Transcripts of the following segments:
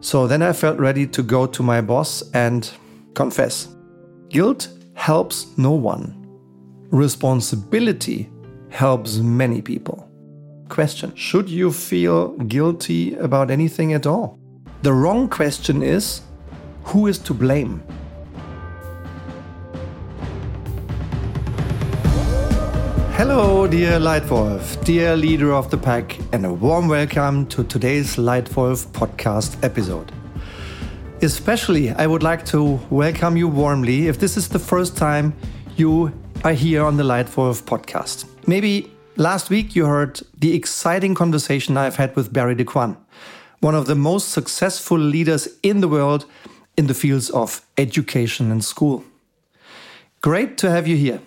So then I felt ready to go to my boss and confess. Guilt helps no one. Responsibility helps many people. Question Should you feel guilty about anything at all? The wrong question is who is to blame? Hello, dear Leitwolf, dear leader of the pack, and a warm welcome to today's Leitwolf podcast episode. Especially, I would like to welcome you warmly if this is the first time you are here on the Leitwolf podcast. Maybe last week you heard the exciting conversation I've had with Barry DeQuan, one of the most successful leaders in the world in the fields of education and school. Great to have you here.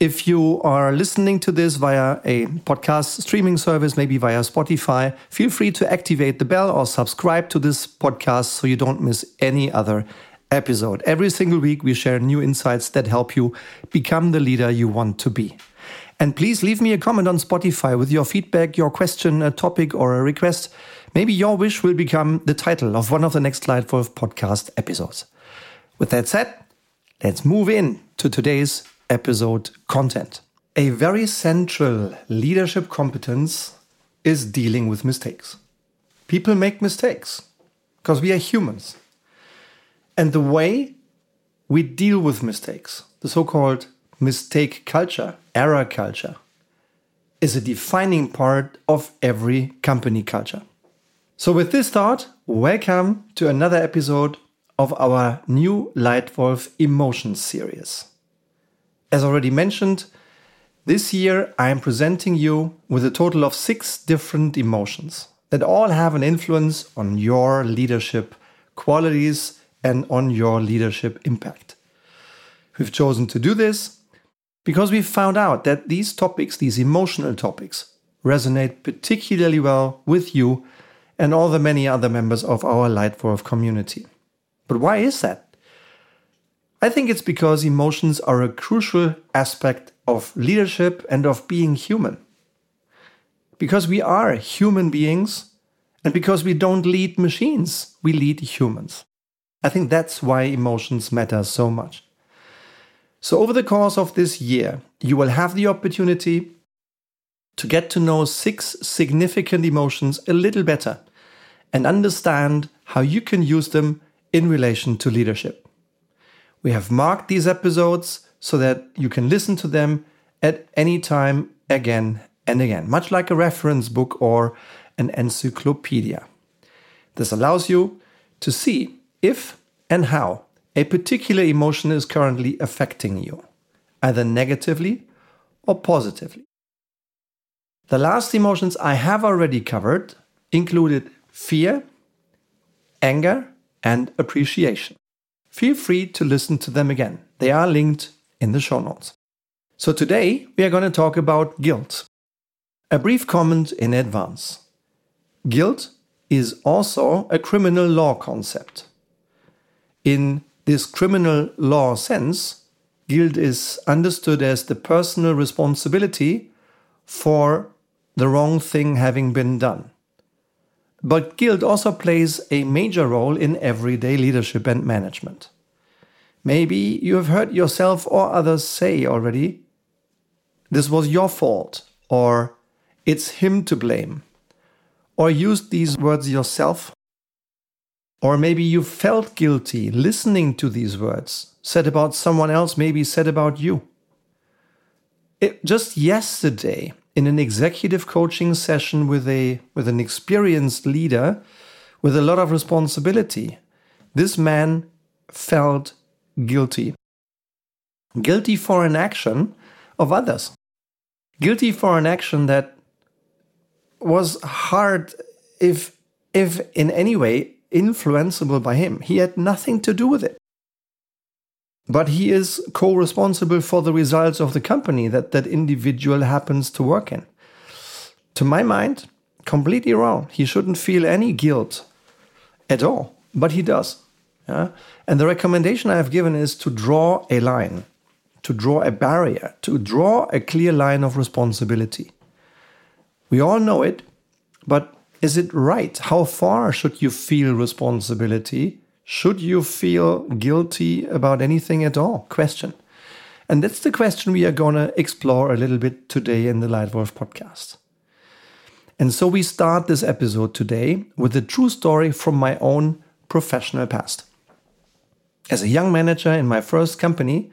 If you are listening to this via a podcast streaming service, maybe via Spotify, feel free to activate the bell or subscribe to this podcast so you don't miss any other episode. Every single week, we share new insights that help you become the leader you want to be. And please leave me a comment on Spotify with your feedback, your question, a topic, or a request. Maybe your wish will become the title of one of the next Leitwolf podcast episodes. With that said, let's move in to today's episode content. A very central leadership competence is dealing with mistakes. People make mistakes because we are humans. And the way we deal with mistakes, the so called mistake culture, error culture, is a defining part of every company culture. So, with this thought, welcome to another episode of our new Leitwolf Emotions series. As already mentioned, this year I am presenting you with a total of six different emotions that all have an influence on your leadership qualities and on your leadership impact. We've chosen to do this because we found out that these topics, these emotional topics, resonate particularly well with you and all the many other members of our Leitwolf community. But why is that? I think it's because emotions are a crucial aspect of leadership and of being human. Because we are human beings, and because we don't lead machines, we lead humans. I think that's why emotions matter so much. So, over the course of this year, you will have the opportunity to get to know six significant emotions a little better and understand how you can use them in relation to leadership. We have marked these episodes so that you can listen to them at any time again and again, much like a reference book or an encyclopedia. This allows you to see if and how a particular emotion is currently affecting you, either negatively or positively. The last emotions I have already covered included fear, anger, and appreciation feel free to listen to them again. They are linked in the show notes. So today we are going to talk about guilt. A brief comment in advance. Guilt is also a criminal law concept. In this criminal law sense, guilt is understood as the personal responsibility for the wrong thing having been done. But guilt also plays a major role in everyday leadership and management. Maybe you have heard yourself or others say already, this was your fault, or it's him to blame, or used these words yourself. Or maybe you felt guilty listening to these words, said about someone else, maybe said about you. It, just yesterday, in an executive coaching session with a with an experienced leader with a lot of responsibility. This man felt guilty. Guilty for an action of others. Guilty for an action that was hard if if in any way influenceable by him. He had nothing to do with it but he is co-responsible for the results of the company that that individual happens to work in to my mind completely wrong he shouldn't feel any guilt at all but he does yeah? and the recommendation i have given is to draw a line to draw a barrier to draw a clear line of responsibility we all know it but is it right? How far should you feel responsibility? Should you feel guilty about anything at all? Question. And that's the question we are going to explore a little bit today in the Leitwolf podcast. And so we start this episode today with a true story from my own professional past. As a young manager in my first company,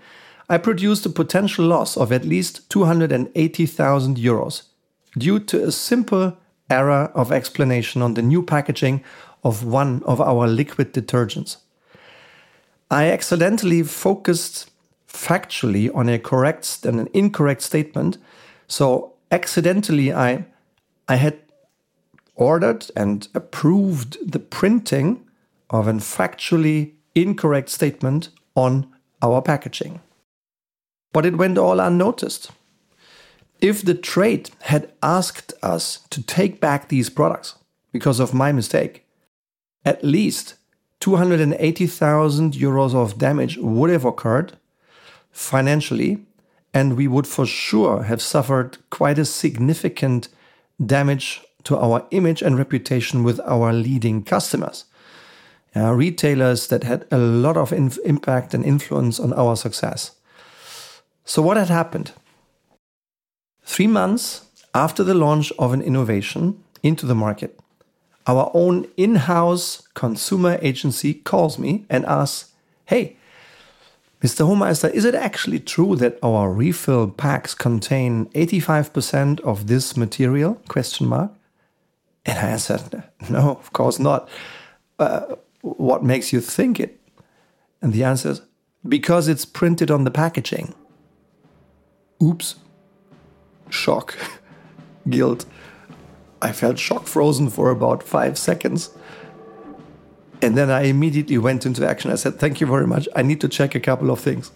I produced a potential loss of at least 280,000 euros due to a simple error of explanation on the new packaging of one of our liquid detergents. I accidentally focused factually on a correct and an incorrect statement. So accidentally I I had ordered and approved the printing of an factually incorrect statement on our packaging. But it went all unnoticed. If the trade had asked us to take back these products because of my mistake, at least 280,000 euros of damage would have occurred financially, and we would for sure have suffered quite a significant damage to our image and reputation with our leading customers. Uh, retailers that had a lot of inf- impact and influence on our success. So, what had happened? Three months after the launch of an innovation into the market, our own in house consumer agency calls me and asks, Hey, Mr. Homeister, is it actually true that our refill packs contain 85% of this material? Question mark. And I answered, No, of course not. Uh, what makes you think it? And the answer is, Because it's printed on the packaging. Oops. Shock. Guilt. I felt shock frozen for about five seconds. And then I immediately went into action. I said, Thank you very much. I need to check a couple of things.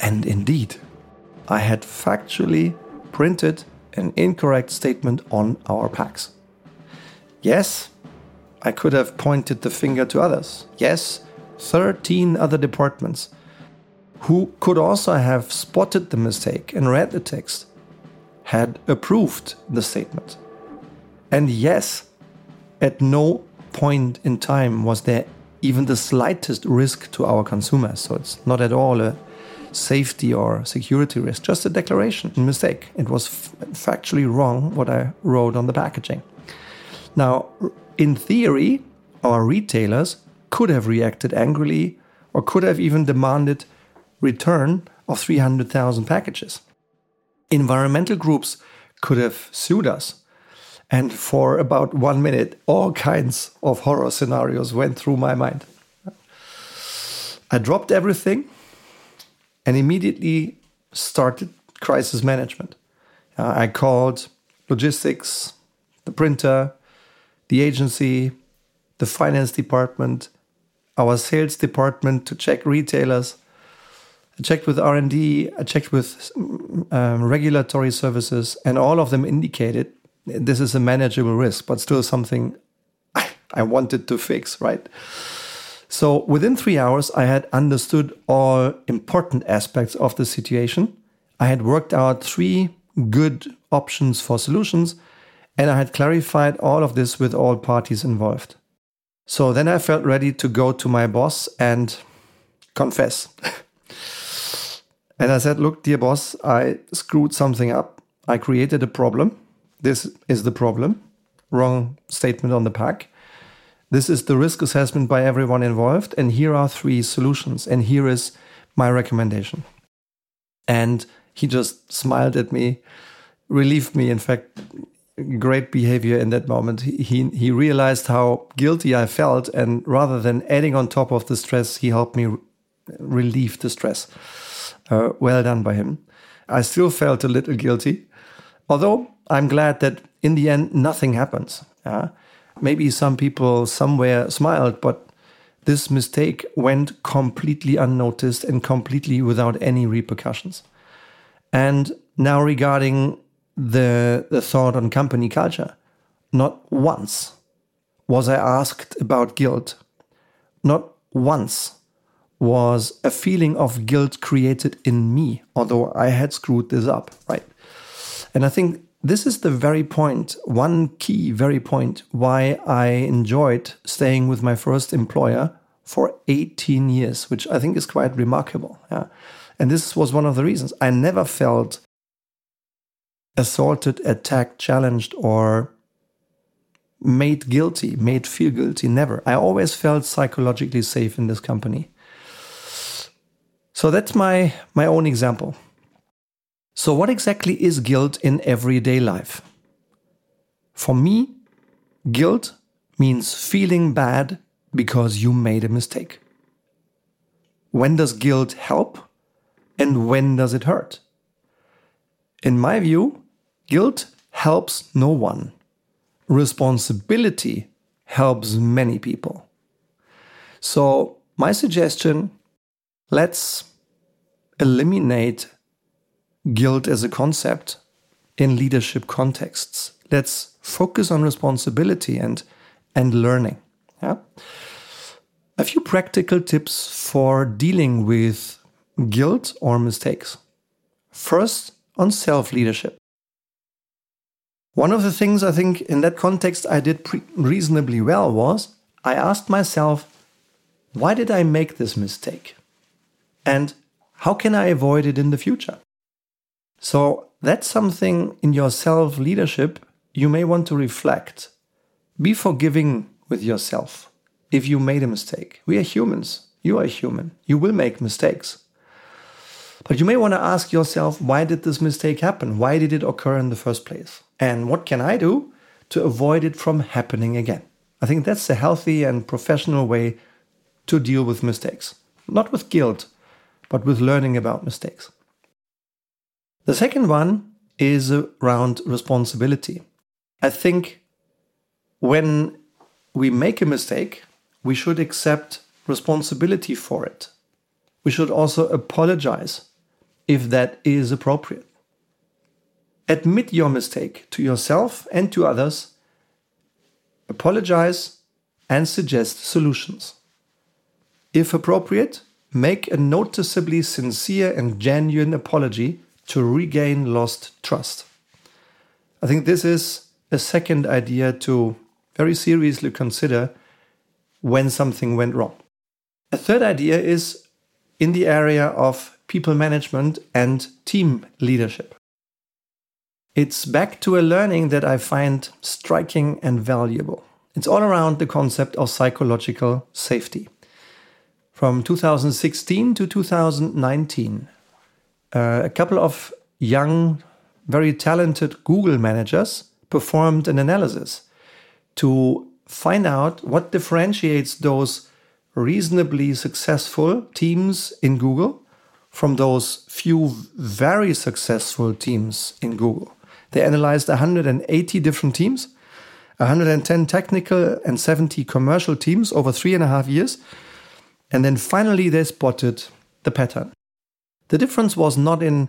And indeed, I had factually printed an incorrect statement on our packs. Yes, I could have pointed the finger to others. Yes, 13 other departments who could also have spotted the mistake and read the text, had approved the statement. And yes, at no point in time was there even the slightest risk to our consumers. So it's not at all a safety or security risk, just a declaration, a mistake. It was factually wrong what I wrote on the packaging. Now, in theory, our retailers could have reacted angrily or could have even demanded return of 300,000 packages. Environmental groups could have sued us. And for about one minute, all kinds of horror scenarios went through my mind. I dropped everything and immediately started crisis management. Uh, I called logistics, the printer, the agency, the finance department, our sales department to check retailers, I checked with R&D, I checked with um, regulatory services, and all of them indicated this is a manageable risk, but still something I wanted to fix, right? So within three hours, I had understood all important aspects of the situation. I had worked out three good options for solutions, and I had clarified all of this with all parties involved. So then I felt ready to go to my boss and confess. And I said, Look, dear boss, I screwed something up. I created a problem. This is the problem. Wrong statement on the pack. This is the risk assessment by everyone involved. And here are three solutions. And here is my recommendation. And he just smiled at me, relieved me. In fact, great behavior in that moment. He, he realized how guilty I felt. And rather than adding on top of the stress, he helped me relieve the stress. Uh, well done by him. I still felt a little guilty, although I'm glad that in the end nothing happens. Uh, maybe some people somewhere smiled, but this mistake went completely unnoticed and completely without any repercussions. And now regarding the, the thought on company culture, not once was I asked about guilt. Not once was a feeling of guilt created in me, although I had screwed this up, right? And I think this is the very point, one key, very point why I enjoyed staying with my first employer for 18 years, which I think is quite remarkable. Yeah. And this was one of the reasons I never felt assaulted, attacked, challenged, or made guilty, made feel guilty. Never. I always felt psychologically safe in this company. So that's my, my own example. So, what exactly is guilt in everyday life? For me, guilt means feeling bad because you made a mistake. When does guilt help and when does it hurt? In my view, guilt helps no one. Responsibility helps many people. So, my suggestion let's eliminate guilt as a concept in leadership contexts. Let's focus on responsibility and, and learning. Yeah? A few practical tips for dealing with guilt or mistakes. First, on self leadership. One of the things I think in that context I did reasonably well was I asked myself, why did I make this mistake? And how can I avoid it in the future? So that's something in your self leadership you may want to reflect. Be forgiving with yourself if you made a mistake. We are humans. You are human. You will make mistakes. But you may want to ask yourself why did this mistake happen? Why did it occur in the first place? And what can I do to avoid it from happening again? I think that's a healthy and professional way to deal with mistakes. Not with guilt, but with learning about mistakes. The second one is around responsibility. I think when we make a mistake, we should accept responsibility for it. We should also apologize if that is appropriate. Admit your mistake to yourself and to others, apologize, and suggest solutions. If appropriate, make a noticeably sincere and genuine apology to regain lost trust. I think this is a second idea to very seriously consider when something went wrong. A third idea is in the area of people management and team leadership. It's back to a learning that I find striking and valuable. It's all around the concept of psychological safety. From 2016 to 2019, uh, a couple of young, very talented Google managers performed an analysis to find out what differentiates those reasonably successful teams in Google from those few very successful teams in Google. They analyzed 180 different teams, 110 technical and 70 commercial teams over three and a half years. And then finally, they spotted the pattern. The difference was not in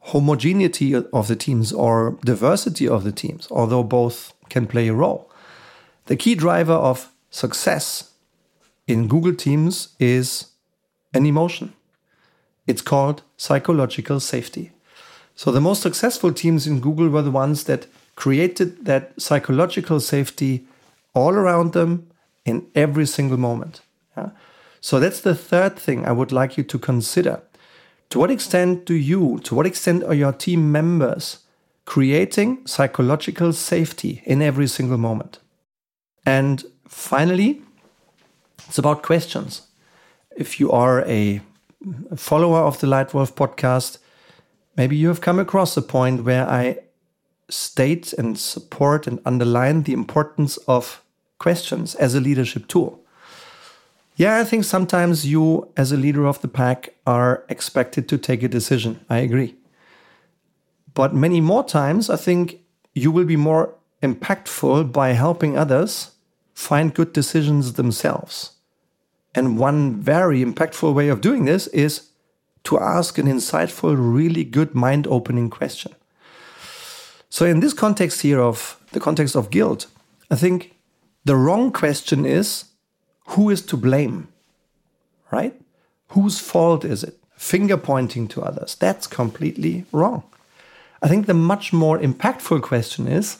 homogeneity of the teams or diversity of the teams, although both can play a role. The key driver of success in Google Teams is an emotion. It's called psychological safety. So the most successful teams in Google were the ones that created that psychological safety all around them in every single moment. Yeah? So that's the third thing I would like you to consider. To what extent do you, to what extent are your team members creating psychological safety in every single moment? And finally, it's about questions. If you are a follower of the Leitwolf podcast, maybe you have come across a point where I state and support and underline the importance of questions as a leadership tool. Yeah, I think sometimes you, as a leader of the pack, are expected to take a decision. I agree. But many more times, I think you will be more impactful by helping others find good decisions themselves. And one very impactful way of doing this is to ask an insightful, really good mind opening question. So, in this context here of the context of guilt, I think the wrong question is who is to blame? Right? Whose fault is it? Finger pointing to others. That's completely wrong. I think the much more impactful question is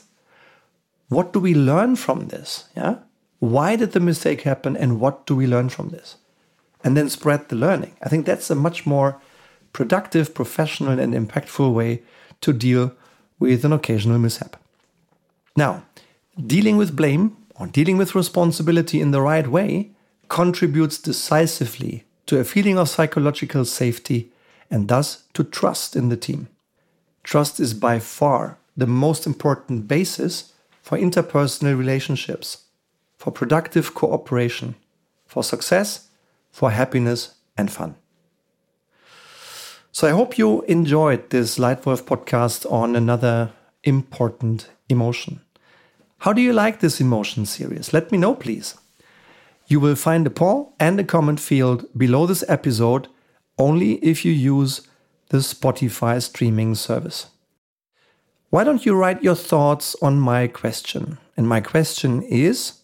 what do we learn from this? Yeah? Why did the mistake happen and what do we learn from this? And then spread the learning. I think that's a much more productive, professional, and impactful way to deal with an occasional mishap. Now, dealing with blame or dealing with responsibility in the right way contributes decisively to a feeling of psychological safety and thus to trust in the team. Trust is by far the most important basis for interpersonal relationships, for productive cooperation, for success, for happiness and fun. So I hope you enjoyed this Leitwolf podcast on another important emotion. How do you like this emotion series? Let me know, please. You will find a poll and a comment field below this episode only if you use the Spotify streaming service. Why don't you write your thoughts on my question? And my question is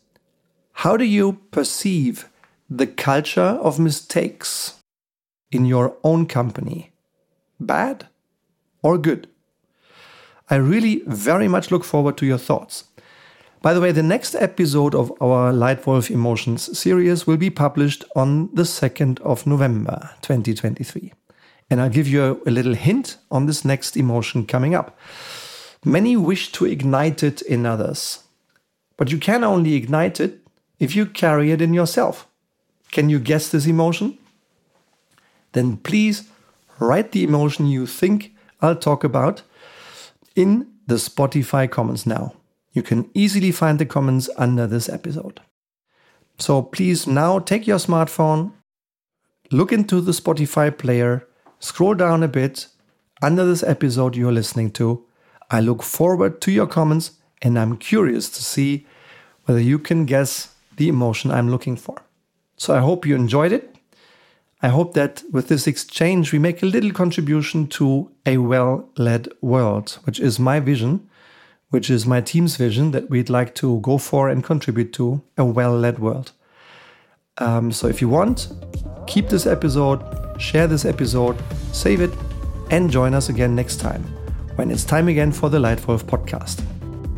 How do you perceive the culture of mistakes in your own company? Bad or good? I really very much look forward to your thoughts. By the way, the next episode of our Leitwolf Emotions series will be published on the 2nd of November 2023. And I'll give you a little hint on this next emotion coming up. Many wish to ignite it in others, but you can only ignite it if you carry it in yourself. Can you guess this emotion? Then please write the emotion you think I'll talk about in the Spotify comments now. You can easily find the comments under this episode. So please now take your smartphone, look into the Spotify player, scroll down a bit under this episode you're listening to. I look forward to your comments and I'm curious to see whether you can guess the emotion I'm looking for. So I hope you enjoyed it. I hope that with this exchange, we make a little contribution to a well led world, which is my vision which is my team's vision that we'd like to go for and contribute to a well led world. Um, so if you want, keep this episode, share this episode, save it, and join us again next time when it's time again for the Leitwolf podcast.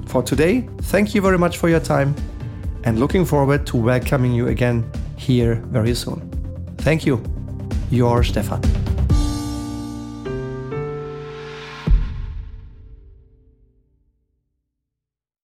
For today, thank you very much for your time and looking forward to welcoming you again here very soon. Thank you. Your Stefan.